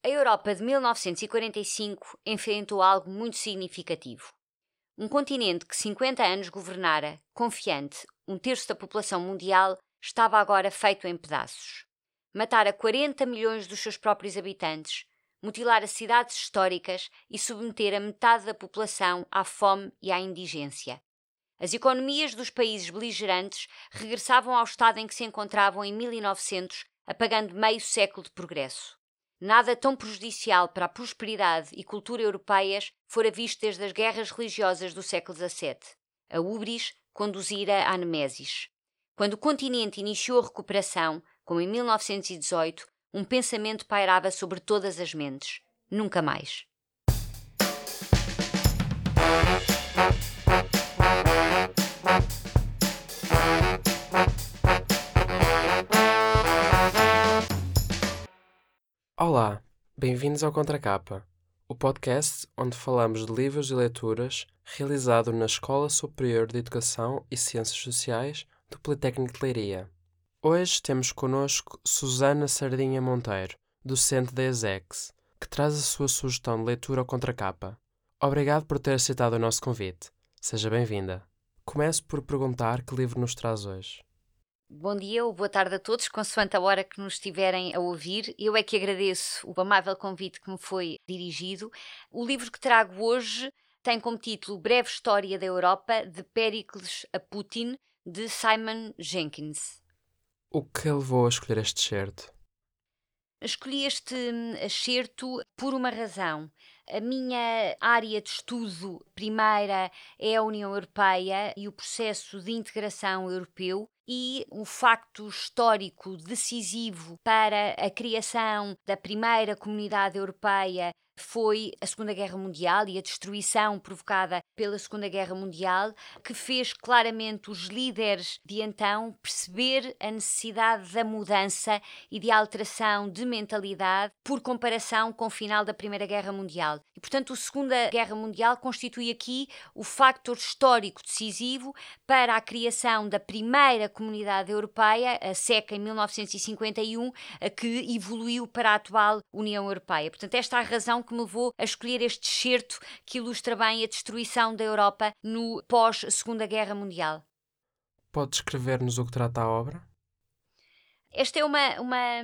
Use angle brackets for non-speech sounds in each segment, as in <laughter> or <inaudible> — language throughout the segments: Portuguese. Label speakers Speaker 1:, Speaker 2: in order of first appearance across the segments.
Speaker 1: A Europa de 1945 enfrentou algo muito significativo. Um continente que 50 anos governara, confiante, um terço da população mundial, estava agora feito em pedaços. Matara 40 milhões dos seus próprios habitantes, mutilar as cidades históricas e submeter a metade da população à fome e à indigência. As economias dos países beligerantes regressavam ao estado em que se encontravam em 1900, apagando meio século de progresso. Nada tão prejudicial para a prosperidade e cultura europeias fora visto desde as guerras religiosas do século XVII. A ubris conduzira à nemesis. Quando o continente iniciou a recuperação, como em 1918, um pensamento pairava sobre todas as mentes: nunca mais.
Speaker 2: Bem-vindos ao Contracapa, o podcast onde falamos de livros e leituras realizado na Escola Superior de Educação e Ciências Sociais do Politécnico de Leiria. Hoje temos connosco Susana Sardinha Monteiro, docente da ESEX, que traz a sua sugestão de leitura ao Contracapa. Obrigado por ter aceitado o nosso convite. Seja bem-vinda. Começo por perguntar que livro nos traz hoje.
Speaker 1: Bom dia ou boa tarde a todos, consoante a hora que nos estiverem a ouvir. Eu é que agradeço o amável convite que me foi dirigido. O livro que trago hoje tem como título Breve História da Europa, de Pericles a Putin, de Simon Jenkins.
Speaker 2: O que levou a escolher este certo?
Speaker 1: Escolhi este excerto por uma razão. A minha área de estudo primeira é a União Europeia e o processo de integração europeu e um facto histórico decisivo para a criação da primeira comunidade europeia foi a Segunda Guerra Mundial e a destruição provocada pela Segunda Guerra Mundial, que fez claramente os líderes de então perceber a necessidade da mudança e de alteração de mentalidade por comparação com o final da Primeira Guerra Mundial. E, portanto, a Segunda Guerra Mundial constitui aqui o factor histórico decisivo para a criação da primeira comunidade europeia, a SECA, em 1951, que evoluiu para a atual União Europeia. Portanto, esta é a razão que me levou a escolher este excerto que ilustra bem a destruição da Europa no pós-Segunda Guerra Mundial.
Speaker 2: Pode descrever-nos o que trata a obra?
Speaker 1: Esta é uma, uma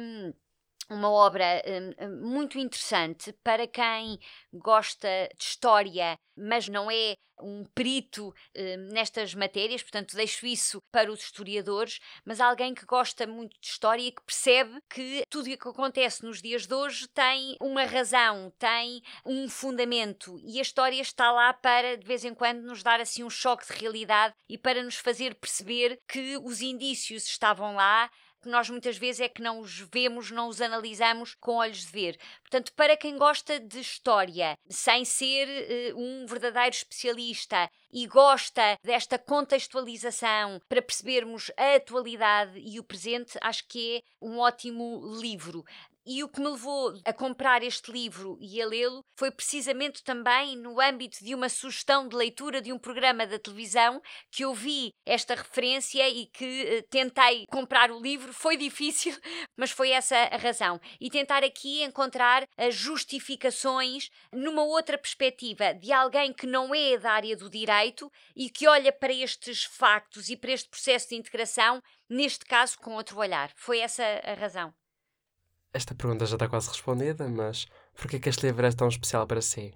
Speaker 1: uma obra um, muito interessante para quem gosta de história, mas não é um perito um, nestas matérias, portanto, deixo isso para os historiadores, mas alguém que gosta muito de história e que percebe que tudo o que acontece nos dias de hoje tem uma razão, tem um fundamento e a história está lá para, de vez em quando, nos dar assim um choque de realidade e para nos fazer perceber que os indícios estavam lá, que nós muitas vezes é que não os vemos, não os analisamos com olhos de ver. Portanto, para quem gosta de história, sem ser uh, um verdadeiro especialista e gosta desta contextualização para percebermos a atualidade e o presente, acho que é um ótimo livro. E o que me levou a comprar este livro e a lê-lo foi precisamente também no âmbito de uma sugestão de leitura de um programa da televisão que eu vi esta referência e que uh, tentei comprar o livro. <laughs> Foi difícil, mas foi essa a razão. E tentar aqui encontrar as justificações numa outra perspectiva de alguém que não é da área do direito e que olha para estes factos e para este processo de integração, neste caso com outro olhar. Foi essa a razão.
Speaker 2: Esta pergunta já está quase respondida, mas por que este livro é tão especial para si?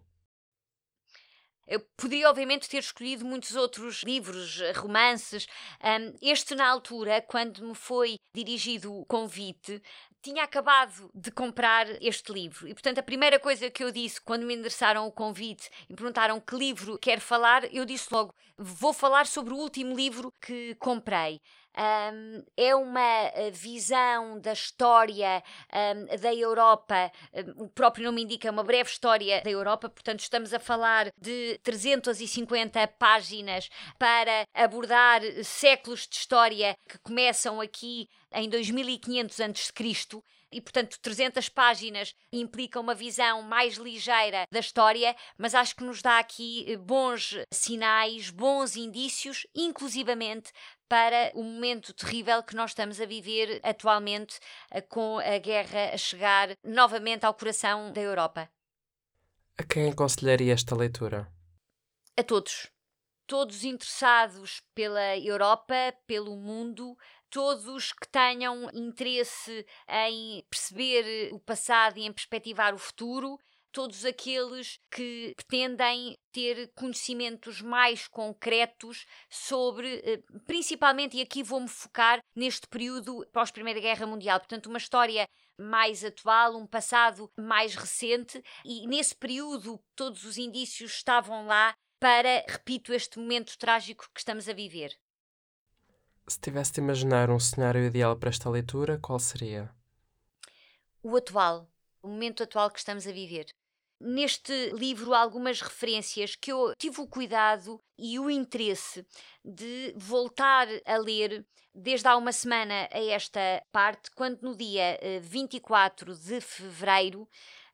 Speaker 1: Eu poderia, obviamente, ter escolhido muitos outros livros, romances. Um, este, na altura, quando me foi dirigido o convite, tinha acabado de comprar este livro. E, portanto, a primeira coisa que eu disse quando me endereçaram o convite e me perguntaram que livro quer falar, eu disse logo: vou falar sobre o último livro que comprei. Um, é uma eh, visão da história um, da Europa, o próprio nome indica uma breve história da Europa, portanto, estamos a falar de 350 páginas para abordar séculos de história que começam aqui em 2500 a.C e, portanto, 300 páginas implica uma visão mais ligeira da história, mas acho que nos dá aqui eh, bons sinais, bons indícios, inclusivamente para o momento terrível que nós estamos a viver atualmente, eh, com a guerra a chegar novamente ao coração da Europa.
Speaker 2: A quem aconselharia esta leitura?
Speaker 1: A todos. Todos interessados pela Europa, pelo mundo, todos que tenham interesse em perceber o passado e em perspectivar o futuro, todos aqueles que pretendem ter conhecimentos mais concretos sobre, eh, principalmente, e aqui vou-me focar neste período pós-Primeira Guerra Mundial, portanto, uma história mais atual, um passado mais recente, e nesse período todos os indícios estavam lá para, repito, este momento trágico que estamos a viver.
Speaker 2: Se tivesse de imaginar um cenário ideal para esta leitura, qual seria?
Speaker 1: O atual, o momento atual que estamos a viver. Neste livro, algumas referências que eu tive o cuidado e o interesse de voltar a ler desde há uma semana a esta parte, quando no dia 24 eh, de fevereiro,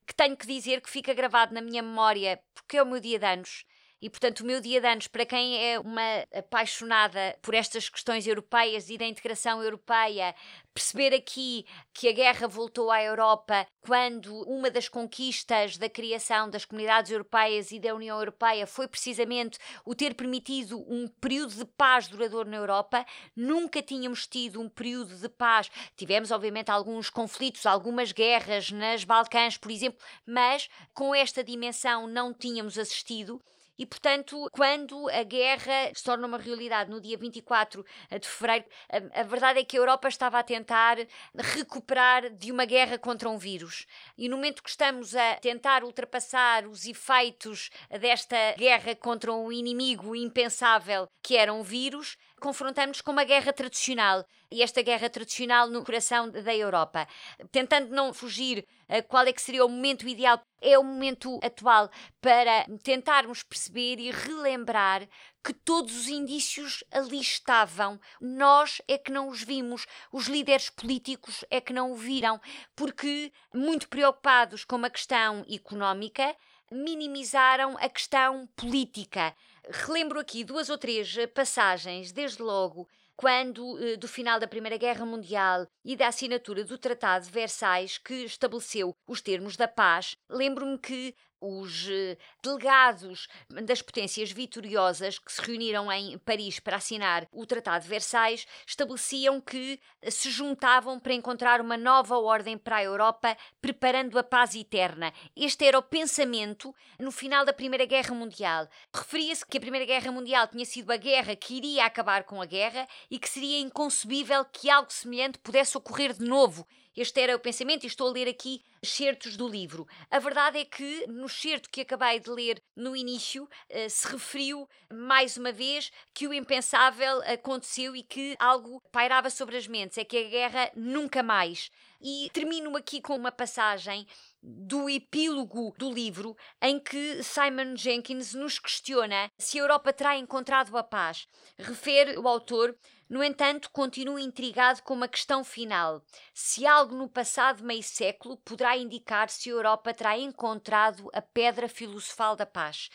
Speaker 1: que tenho que dizer que fica gravado na minha memória, porque é o meu dia de anos, e, portanto, o meu dia de anos, para quem é uma apaixonada por estas questões europeias e da integração europeia, perceber aqui que a guerra voltou à Europa quando uma das conquistas da criação das comunidades europeias e da União Europeia foi precisamente o ter permitido um período de paz duradouro na Europa. Nunca tínhamos tido um período de paz. Tivemos, obviamente, alguns conflitos, algumas guerras nas Balcãs, por exemplo, mas com esta dimensão não tínhamos assistido. E, portanto, quando a guerra se torna uma realidade no dia 24 de fevereiro, a, a, verdade é que a Europa estava a tentar recuperar de uma guerra contra um vírus. E no momento que estamos a tentar ultrapassar os efeitos desta guerra contra um inimigo impensável que era um vírus, confrontamos com uma guerra tradicional e esta guerra tradicional no coração da Europa. Tentando não fugir a qual é que seria o momento ideal, é o momento atual para tentarmos perceber e relembrar que todos os indícios ali estavam. Nós é que não os vimos, os líderes políticos é que não o viram, porque, muito preocupados com a questão económica, minimizaram a questão política. Relembro aqui duas ou três passagens, desde logo quando eh, do final da Primeira Guerra Mundial e da assinatura do Tratado de Versailles, que estabeleceu os termos da paz, lembro-me que os eh, delegados das potências vitoriosas que se reuniram em Paris para assinar o Tratado de Versailles estabeleciam que se juntavam para encontrar uma nova ordem para a Europa, preparando a paz eterna. Este era o pensamento no final da Primeira Guerra Mundial. Referia-se que a Primeira Guerra Mundial tinha sido a guerra que iria acabar com a guerra e que seria inconcebível que algo semelhante pudesse ocorrer de novo este era o pensamento e estou a ler aqui certos do livro. A verdade é que no certo que acabei de ler no início uh, se referiu mais uma vez que o impensável aconteceu e que algo pairava sobre as mentes, é que a guerra nunca mais. E termino aqui com uma passagem do epílogo do livro em que Simon Jenkins nos questiona se a Europa terá encontrado a paz. Refere o autor no entanto, continuo intrigado com uma questão final. Se algo no passado meio século poderá indicar se a Europa terá encontrado a pedra filosofal da paz.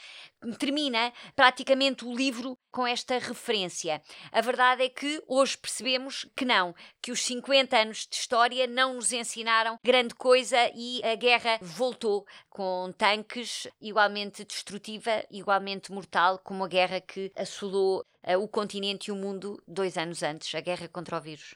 Speaker 1: Termina praticamente o livro com esta referência. A verdade é que hoje percebemos que não, que os 50 anos de história não nos ensinaram grande coisa e a guerra voltou com tanques igualmente destrutiva, igualmente mortal, como a guerra que assolou uh, o continente e o mundo dois anos antes, a guerra contra o vírus.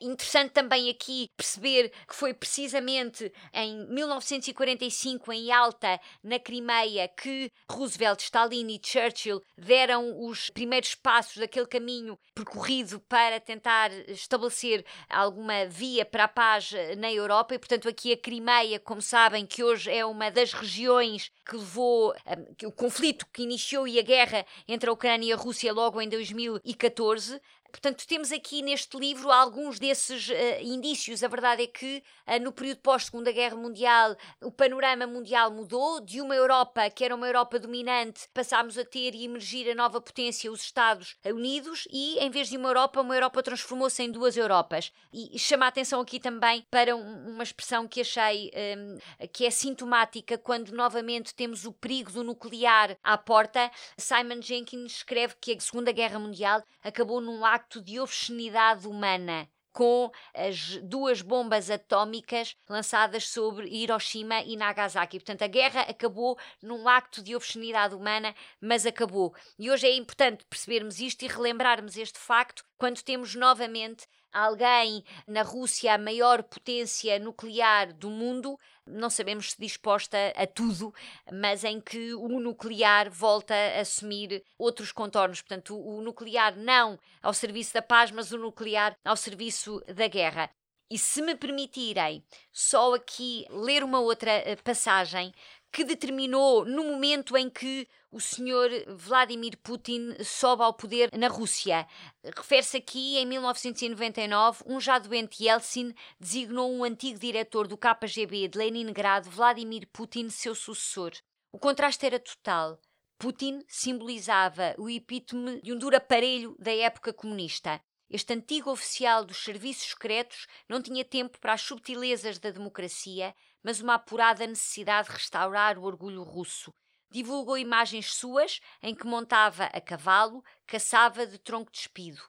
Speaker 1: Interessante também aqui perceber que foi precisamente em 1945, em Alta, na Crimeia, que Roosevelt, Stalin e Churchill deram os primeiros passos daquele caminho percorrido para tentar estabelecer alguma via para a paz na Europa. E, portanto, aqui a Crimeia, como sabem, que hoje é uma das regiões que levou um, o conflito que iniciou e a guerra entre a Ucrânia e a Rússia logo em 2014. Portanto, temos aqui neste livro alguns desses uh, indícios. A verdade é que uh, no período pós-Segunda Guerra Mundial o panorama mundial mudou. De uma Europa que era uma Europa dominante, passámos a ter e emergir a nova potência, os Estados Unidos, e em vez de uma Europa, uma Europa transformou-se em duas Europas. E chama a atenção aqui também para um, uma expressão que achei um, que é sintomática quando novamente temos o perigo do nuclear à porta. Simon Jenkins escreve que a Segunda Guerra Mundial acabou num de obscenidade humana com as duas bombas atómicas lançadas sobre Hiroshima e Nagasaki. Portanto, a guerra acabou num acto de obscenidade humana, mas acabou. E hoje é importante percebermos isto e relembrarmos este facto quando temos novamente alguém na Rússia, a maior potência nuclear do mundo, não sabemos se disposta a tudo, mas em que o nuclear volta a assumir outros contornos. Portanto, o, nuclear não ao serviço da paz, mas o nuclear ao serviço da guerra. E se me permitirem só aqui ler uma outra eh, passagem que determinou no momento em que o senhor Vladimir Putin sobe ao poder na Rússia. Refere-se aqui, em 1999, um já doente Yeltsin designou um antigo diretor do KGB de Leningrado, Vladimir Putin, seu sucessor. O contraste era total. Putin simbolizava o epítome de um duro aparelho da época comunista. Este antigo oficial dos serviços secretos não tinha tempo para as subtilezas da democracia, mas uma apurada necessidade de restaurar o orgulho russo. Divulgou imagens suas em que montava a cavalo, caçava de tronco despido.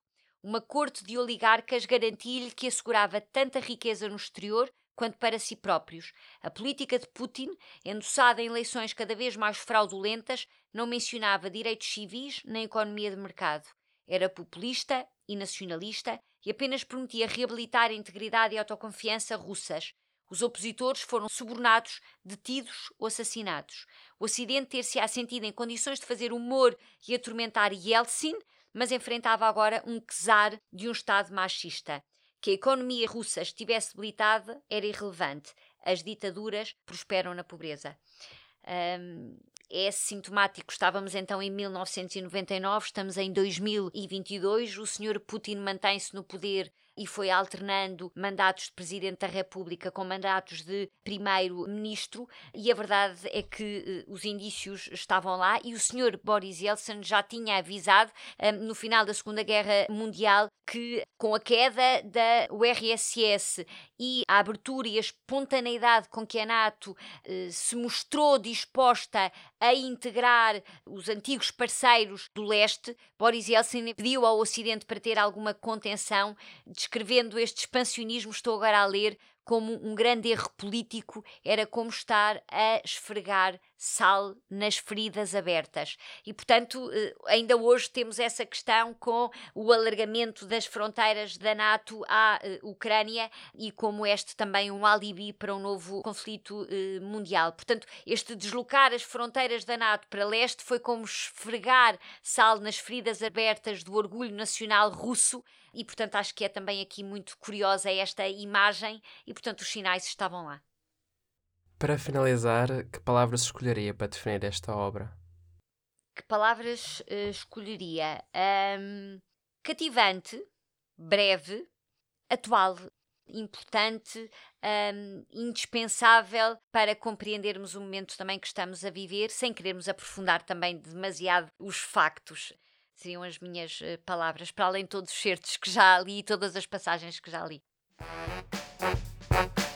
Speaker 1: Uma corte de oligarcas garantia-lhe que assegurava tanta riqueza no exterior quanto para si próprios. A política de Putin, endossada em eleições cada vez mais fraudulentas, não mencionava direitos civis nem economia de mercado. Era populista e nacionalista e apenas prometia reabilitar a integridade e autoconfiança russas. Os opositores foram subornados, detidos ou assassinados. O Ocidente ter-se sentido em condições de fazer humor e atormentar Yeltsin, mas enfrentava agora um czar de um Estado machista. Que a economia russa estivesse debilitada era irrelevante. As ditaduras prosperam na pobreza. Um, é sintomático. Estávamos então em 1999, estamos em 2022. O senhor Putin mantém-se no poder e foi alternando mandatos de Presidente da República com mandatos de Primeiro-Ministro, e a verdade é que uh, os indícios estavam lá e o Sr. Boris Yeltsin já tinha avisado um, no final da Segunda Guerra Mundial que com a queda da URSS e a abertura e a espontaneidade com que a NATO uh, se mostrou disposta a integrar os antigos parceiros do leste, Boris Yeltsin pediu ao Ocidente para ter alguma contenção, descrevendo este expansionismo, estou agora a ler, como um grande erro político, era como estar a esfregar sal nas feridas abertas. E, portanto, eh, ainda hoje temos essa questão com o alargamento das fronteiras da NATO à eh, Ucrânia e como este também um alibi para um novo conflito eh, mundial. Portanto, este deslocar as fronteiras da NATO para leste foi como esfregar sal nas feridas abertas do orgulho nacional russo e, portanto, acho que é também aqui muito curiosa esta imagem e, portanto, os sinais estavam lá.
Speaker 2: Para finalizar, que palavras escolheria para definir esta obra?
Speaker 1: Que palavras uh, escolheria? Um, cativante, breve, atual, importante, um, indispensável para compreendermos o momento também que estamos a viver, sem querermos aprofundar também demasiado os factos seriam as minhas uh, palavras, para além de todos os certos que já li e todas as passagens que já li. Thank you.